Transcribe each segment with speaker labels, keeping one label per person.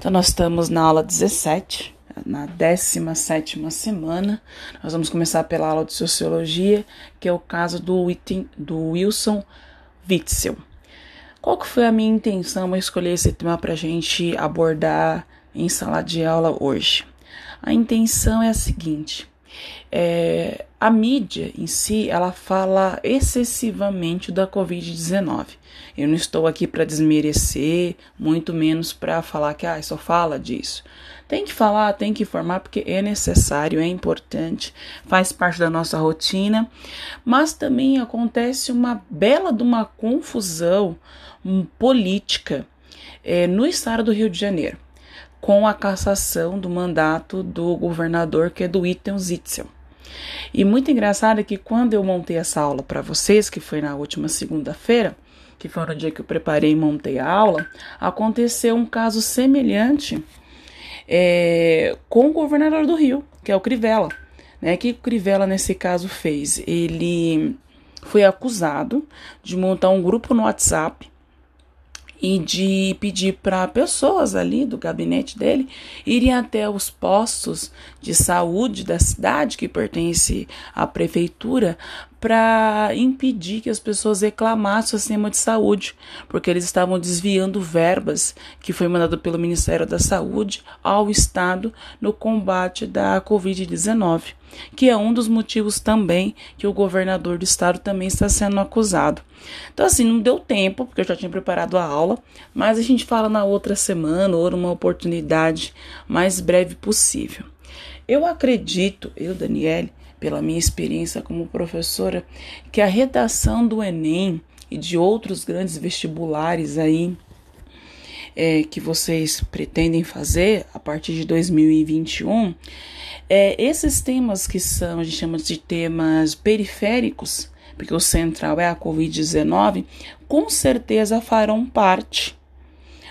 Speaker 1: Então, nós estamos na aula 17, na 17 semana. Nós vamos começar pela aula de Sociologia, que é o caso do, do Wilson Witzel. Qual que foi a minha intenção ao escolher esse tema para a gente abordar em sala de aula hoje? A intenção é a seguinte: é, a mídia em si ela fala excessivamente da Covid-19. Eu não estou aqui para desmerecer, muito menos para falar que ah, só fala disso. Tem que falar, tem que informar, porque é necessário, é importante, faz parte da nossa rotina, mas também acontece uma bela de uma confusão um, política é, no estado do Rio de Janeiro, com a cassação do mandato do governador, que é do Itten Zitzel. E muito engraçado é que quando eu montei essa aula para vocês, que foi na última segunda-feira, que foi no dia que eu preparei e montei a aula, aconteceu um caso semelhante é, com o governador do Rio, que é o Crivella. Né? O que o Crivella, nesse caso, fez? Ele foi acusado de montar um grupo no WhatsApp e de pedir para pessoas ali do gabinete dele irem até os postos de saúde da cidade que pertence à prefeitura para impedir que as pessoas reclamassem o sistema de saúde, porque eles estavam desviando verbas que foi mandado pelo Ministério da Saúde ao Estado no combate da Covid-19, que é um dos motivos também que o governador do estado também está sendo acusado. Então, assim, não deu tempo, porque eu já tinha preparado a aula, mas a gente fala na outra semana ou numa oportunidade mais breve possível. Eu acredito, eu, Daniele, pela minha experiência como professora, que a redação do Enem e de outros grandes vestibulares aí é, que vocês pretendem fazer a partir de 2021, é, esses temas que são, a gente chama de temas periféricos, porque o central é a Covid-19, com certeza farão parte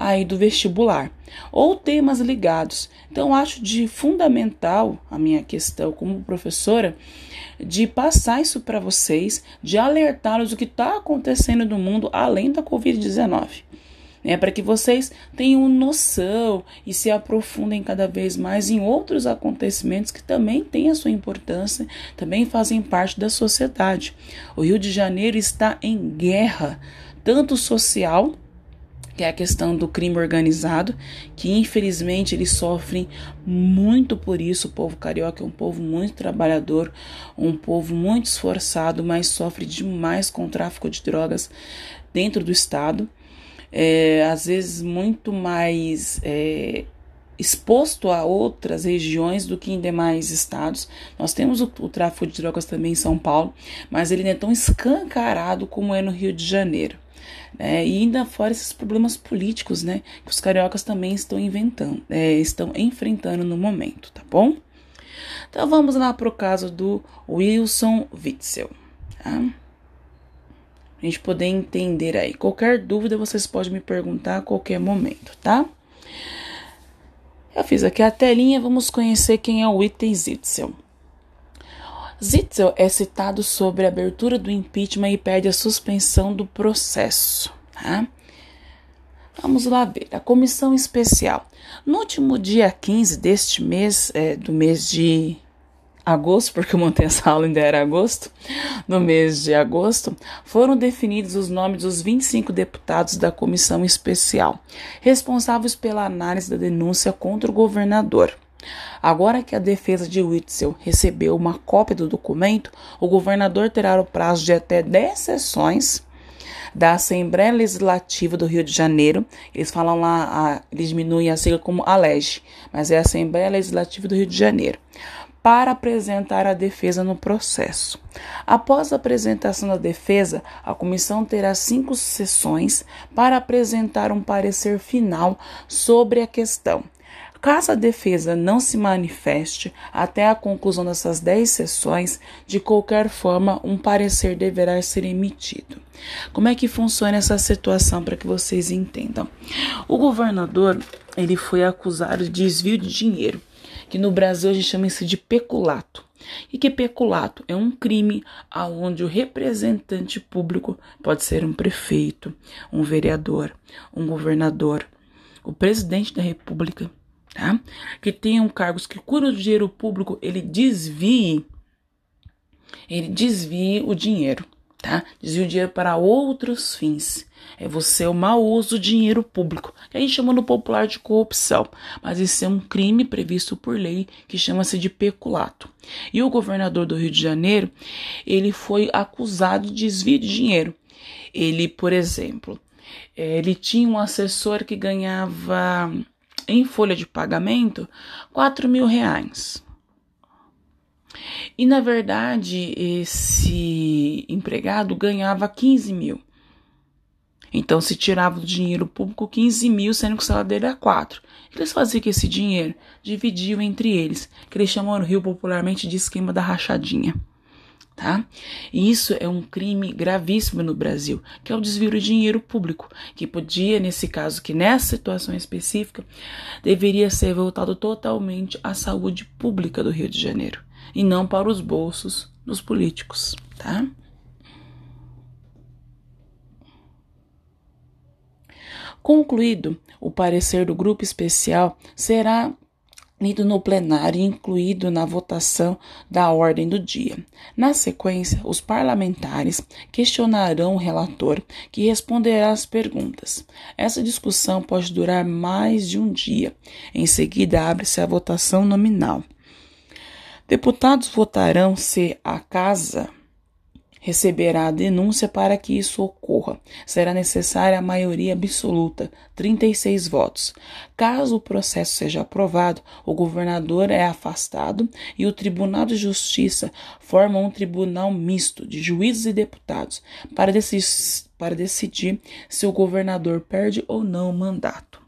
Speaker 1: aí do vestibular ou temas ligados. Então, acho de fundamental a minha questão como professora de passar isso para vocês, de alertá-los do que está acontecendo no mundo além da Covid-19. Né, para que vocês tenham noção e se aprofundem cada vez mais em outros acontecimentos que também têm a sua importância, também fazem parte da sociedade. O Rio de Janeiro está em guerra, tanto social que é a questão do crime organizado, que infelizmente eles sofrem muito por isso. O povo carioca é um povo muito trabalhador, um povo muito esforçado, mas sofre demais com o tráfico de drogas dentro do estado. É, às vezes muito mais é, exposto a outras regiões do que em demais estados. Nós temos o, o tráfico de drogas também em São Paulo, mas ele não é tão escancarado como é no Rio de Janeiro. É, e ainda fora esses problemas políticos, né, que os cariocas também estão inventando, é, estão enfrentando no momento, tá bom? Então vamos lá para o caso do Wilson Witzel, tá? a gente poder entender aí. Qualquer dúvida vocês podem me perguntar a qualquer momento, tá? Eu fiz aqui a telinha, vamos conhecer quem é o Witten Witzel. Zitzel é citado sobre a abertura do impeachment e pede a suspensão do processo. Tá? Vamos lá ver. A comissão especial. No último dia 15 deste mês, é, do mês de agosto, porque eu montei essa aula ainda era agosto, no mês de agosto, foram definidos os nomes dos 25 deputados da comissão especial, responsáveis pela análise da denúncia contra o governador. Agora que a defesa de Witzel recebeu uma cópia do documento, o governador terá o prazo de até 10 sessões da Assembleia Legislativa do Rio de Janeiro. Eles falam lá, eles diminuem a sigla como ALEGE, mas é a Assembleia Legislativa do Rio de Janeiro, para apresentar a defesa no processo. Após a apresentação da defesa, a comissão terá cinco sessões para apresentar um parecer final sobre a questão. Caso a defesa não se manifeste até a conclusão dessas 10 sessões, de qualquer forma, um parecer deverá ser emitido. Como é que funciona essa situação para que vocês entendam? O governador, ele foi acusado de desvio de dinheiro, que no Brasil a gente chama isso de peculato. E que peculato é um crime aonde o representante público pode ser um prefeito, um vereador, um governador, o presidente da República, tá? Que tenham cargos que curam o dinheiro público, ele desvie, ele desvie o dinheiro, tá? Desvie o dinheiro para outros fins. É você o mau uso do dinheiro público, que a gente chama no popular de corrupção, mas isso é um crime previsto por lei que chama-se de peculato. E o governador do Rio de Janeiro, ele foi acusado de desvio de dinheiro. Ele, por exemplo, eh, ele tinha um assessor que ganhava em folha de pagamento 4 mil reais. E na verdade, esse empregado ganhava 15 mil. Então se tirava do dinheiro público 15 mil, sendo que o salário dele era 4. Eles faziam com esse dinheiro? Dividiam entre eles, que eles chamam no Rio popularmente de esquema da rachadinha. Tá? E isso é um crime gravíssimo no Brasil, que é o desvio de dinheiro público, que podia, nesse caso, que nessa situação específica, deveria ser voltado totalmente à saúde pública do Rio de Janeiro e não para os bolsos dos políticos, tá? Concluído o parecer do grupo especial, será lido no plenário e incluído na votação da ordem do dia. Na sequência, os parlamentares questionarão o relator, que responderá às perguntas. Essa discussão pode durar mais de um dia. Em seguida, abre-se a votação nominal. Deputados votarão se a Casa receberá a denúncia para que isso ocorra. Será necessária a maioria absoluta, 36 votos. Caso o processo seja aprovado, o governador é afastado e o Tribunal de Justiça forma um tribunal misto de juízes e deputados para, para decidir se o governador perde ou não o mandato.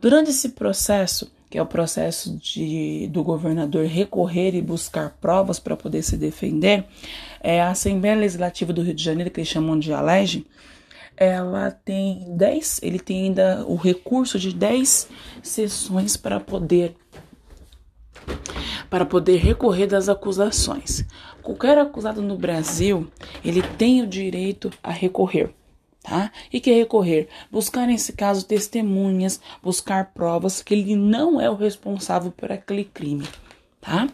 Speaker 1: Durante esse processo, que é o processo de, do governador recorrer e buscar provas para poder se defender, é, a Assembleia Legislativa do Rio de Janeiro, que eles chamam de ALEGE, ela tem 10, ele tem ainda o recurso de 10 sessões para poder para poder recorrer das acusações. Qualquer acusado no Brasil, ele tem o direito a recorrer tá? E que recorrer, buscar nesse caso testemunhas, buscar provas que ele não é o responsável por aquele crime, tá?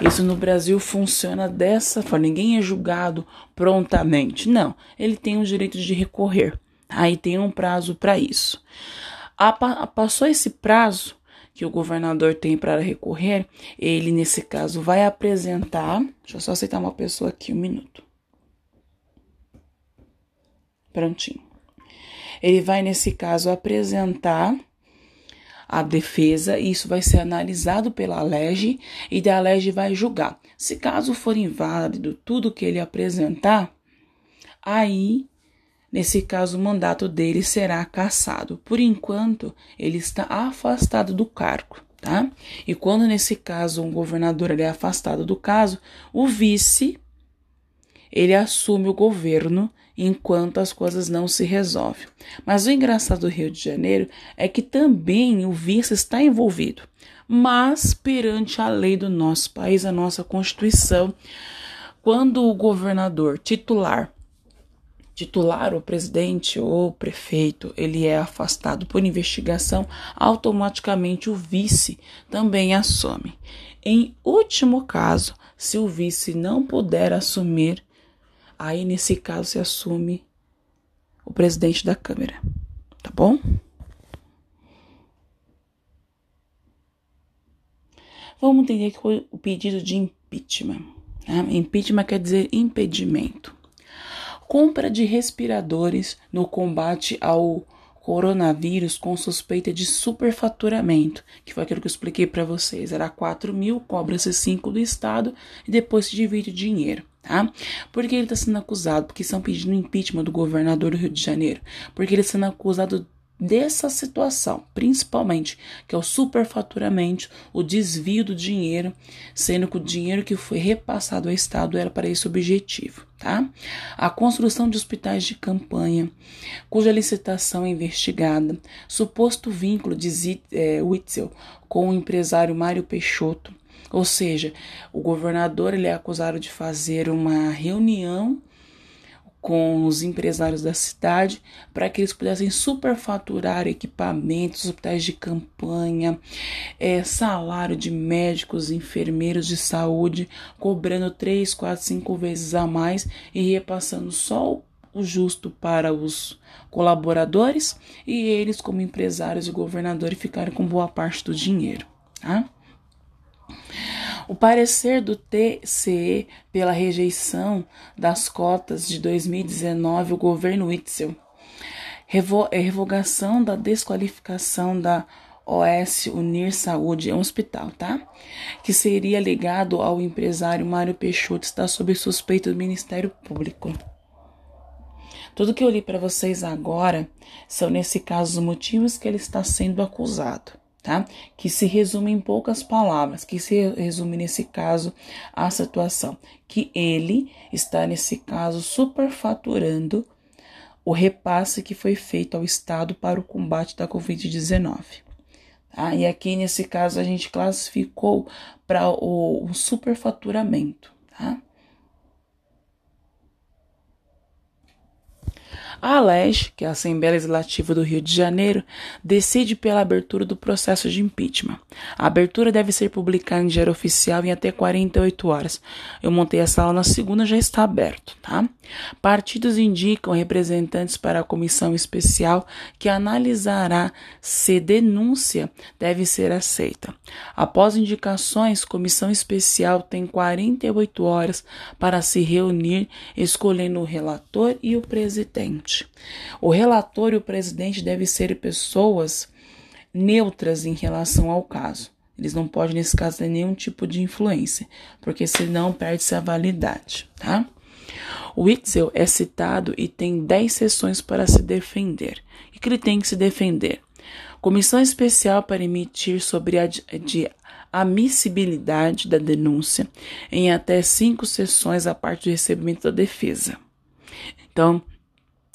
Speaker 1: Isso no Brasil funciona dessa forma, ninguém é julgado prontamente, não, ele tem o direito de recorrer, tá? E tem um prazo para isso. A, passou esse prazo que o governador tem para recorrer, ele nesse caso vai apresentar, deixa eu só aceitar uma pessoa aqui um minuto. Prontinho. Ele vai, nesse caso, apresentar a defesa, e isso vai ser analisado pela LEGE e da LEGE vai julgar. Se caso for inválido tudo que ele apresentar, aí, nesse caso, o mandato dele será cassado. Por enquanto, ele está afastado do cargo, tá? E quando, nesse caso, um governador é afastado do caso, o vice ele assume o governo enquanto as coisas não se resolvem. Mas o engraçado do Rio de Janeiro é que também o vice está envolvido, mas perante a lei do nosso país, a nossa Constituição, quando o governador titular titular, o presidente ou o prefeito, ele é afastado por investigação, automaticamente o vice também assume. Em último caso, se o vice não puder assumir, Aí, nesse caso, se assume o presidente da Câmara, tá bom? Vamos entender que foi o pedido de impeachment. Né? Impeachment quer dizer impedimento. Compra de respiradores no combate ao coronavírus com suspeita de superfaturamento, que foi aquilo que eu expliquei para vocês. Era 4 mil, cobra-se 5 do Estado e depois se divide o dinheiro tá? Por que ele está sendo acusado? Porque estão pedindo impeachment do governador do Rio de Janeiro. Porque ele está sendo acusado dessa situação, principalmente, que é o superfaturamento, o desvio do dinheiro, sendo que o dinheiro que foi repassado ao Estado era para esse objetivo, tá? A construção de hospitais de campanha, cuja licitação é investigada, suposto vínculo de é, Witzel com o empresário Mário Peixoto, ou seja, o governador ele é acusado de fazer uma reunião com os empresários da cidade para que eles pudessem superfaturar equipamentos, hospitais de campanha, é, salário de médicos, enfermeiros de saúde, cobrando três, quatro, cinco vezes a mais e repassando só o justo para os colaboradores e eles, como empresários e governadores, ficaram com boa parte do dinheiro. Tá? O parecer do TCE pela rejeição das cotas de 2019, o governo Witzel, é revogação da desqualificação da OS Unir Saúde, é um hospital, tá? Que seria ligado ao empresário Mário Peixoto, está sob suspeita do Ministério Público. Tudo que eu li para vocês agora são, nesse caso, os motivos que ele está sendo acusado tá? Que se resume em poucas palavras, que se resume nesse caso a situação que ele está nesse caso superfaturando o repasse que foi feito ao Estado para o combate da Covid-19. Tá? E aqui nesse caso a gente classificou para o, o superfaturamento, tá? A ALEG, que é a Assembleia Legislativa do Rio de Janeiro, decide pela abertura do processo de impeachment. A abertura deve ser publicada em diário oficial em até 48 horas. Eu montei essa aula na segunda, já está aberto, tá? Partidos indicam representantes para a comissão especial que analisará se denúncia deve ser aceita. Após indicações, comissão especial tem 48 horas para se reunir, escolhendo o relator e o presidente. O relator e o presidente devem ser pessoas neutras em relação ao caso. Eles não podem, nesse caso, ter nenhum tipo de influência, porque senão perde-se a validade, tá? O Witzel é citado e tem 10 sessões para se defender. O que ele tem que se defender? Comissão especial para emitir sobre a de admissibilidade da denúncia em até cinco sessões a parte do recebimento da defesa. Então,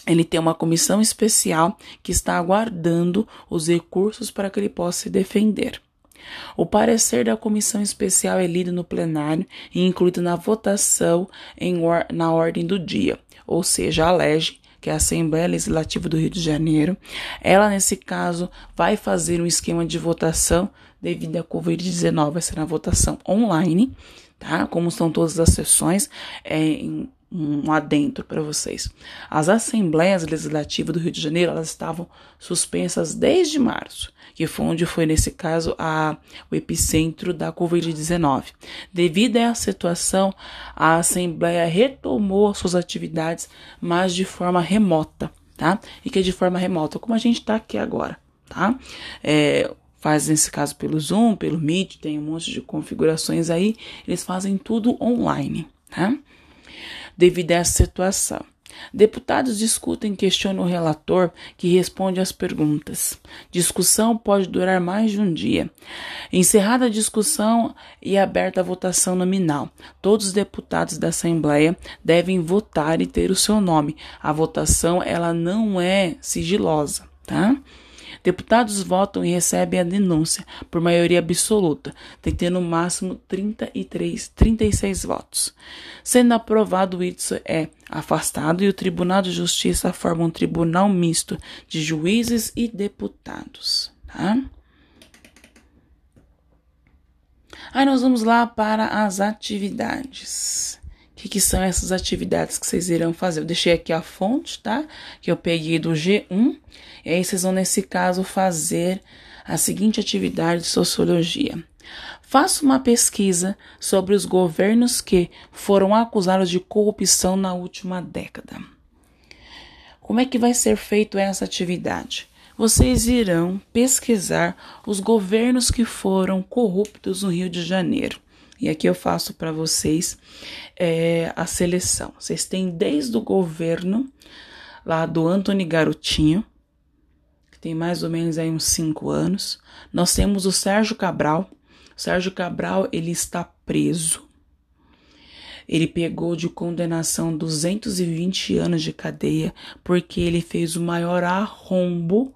Speaker 1: ele tem uma comissão especial que está aguardando os recursos para que ele possa se defender. O parecer da comissão especial é lido no plenário e incluído na votação or na ordem do dia, ou seja, a LEGE, que é a Assembleia Legislativa do Rio de Janeiro, ela, nesse caso, vai fazer um esquema de votação devido à Covid-19, vai ser na votação online, tá? Como são todas as sessões, é, em um adentro para vocês. As assembleias legislativas do Rio de Janeiro elas estavam suspensas desde março, que foi onde foi nesse caso a, o epicentro da Covid-19. Devido a essa situação, a assembleia retomou suas atividades, mas de forma remota, tá? E que é de forma remota, como a gente está aqui agora, tá? É, faz nesse caso pelo Zoom, pelo Meet, tem um monte de configurações aí, eles fazem tudo online, tá? Devido a essa situação. Deputados discutem e questionam o relator, que responde às perguntas. Discussão pode durar mais de um dia. Encerrada a discussão e aberta a votação nominal, todos os deputados da Assembleia devem votar e ter o seu nome. A votação ela não é sigilosa, tá? Deputados votam e recebem a denúncia por maioria absoluta, tem que ter no máximo 33, 36 votos. Sendo aprovado, isso é afastado e o Tribunal de Justiça forma um tribunal misto de juízes e deputados. Tá? Aí nós vamos lá para as atividades que, que são essas atividades que vocês irão fazer. Eu deixei aqui a fonte, tá? Que eu peguei do G1. E aí vocês vão, nesse caso, fazer a seguinte atividade de sociologia. Faça uma pesquisa sobre os governos que foram acusados de corrupção na última década. Como é que vai ser feita essa atividade? Vocês irão pesquisar os governos que foram corruptos no Rio de Janeiro. E aqui eu faço para vocês é, a seleção. Vocês têm desde o governo lá do Antony Garotinho, que tem mais ou menos aí uns cinco anos. Nós temos o Sérgio Cabral. O Sérgio Cabral ele está preso. Ele pegou de condenação 220 anos de cadeia porque ele fez o maior arrombo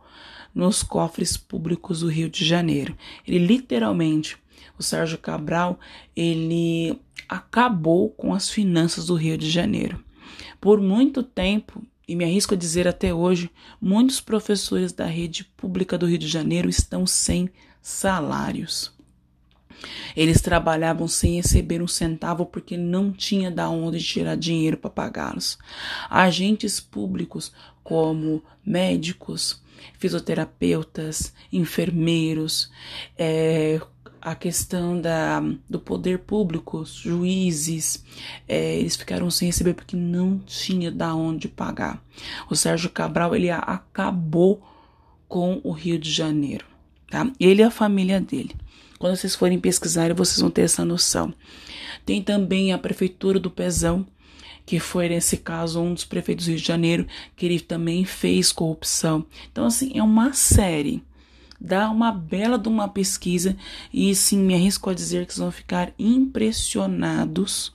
Speaker 1: nos cofres públicos do Rio de Janeiro. Ele literalmente o Sérgio Cabral, ele acabou com as finanças do Rio de Janeiro. Por muito tempo, e me arrisco a dizer até hoje, muitos professores da rede pública do Rio de Janeiro estão sem salários. Eles trabalhavam sem receber um centavo porque não tinha da onde tirar dinheiro para pagá-los. Agentes públicos como médicos, fisioterapeutas, enfermeiros, é, a questão da, do poder público, juízes, é, eles ficaram sem receber porque não tinha da onde pagar. O Sérgio Cabral ele acabou com o Rio de Janeiro, tá? Ele e a família dele. Quando vocês forem pesquisar, vocês vão ter essa noção. Tem também a prefeitura do Pezão, que foi nesse caso um dos prefeitos do Rio de Janeiro, que ele também fez corrupção. Então assim, é uma série dá uma bela de uma pesquisa e sim me arrisco a dizer que vocês vão ficar impressionados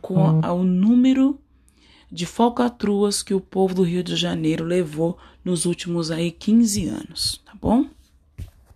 Speaker 1: com a, o número de falcatruas que o povo do Rio de Janeiro levou nos últimos aí 15 anos, tá bom?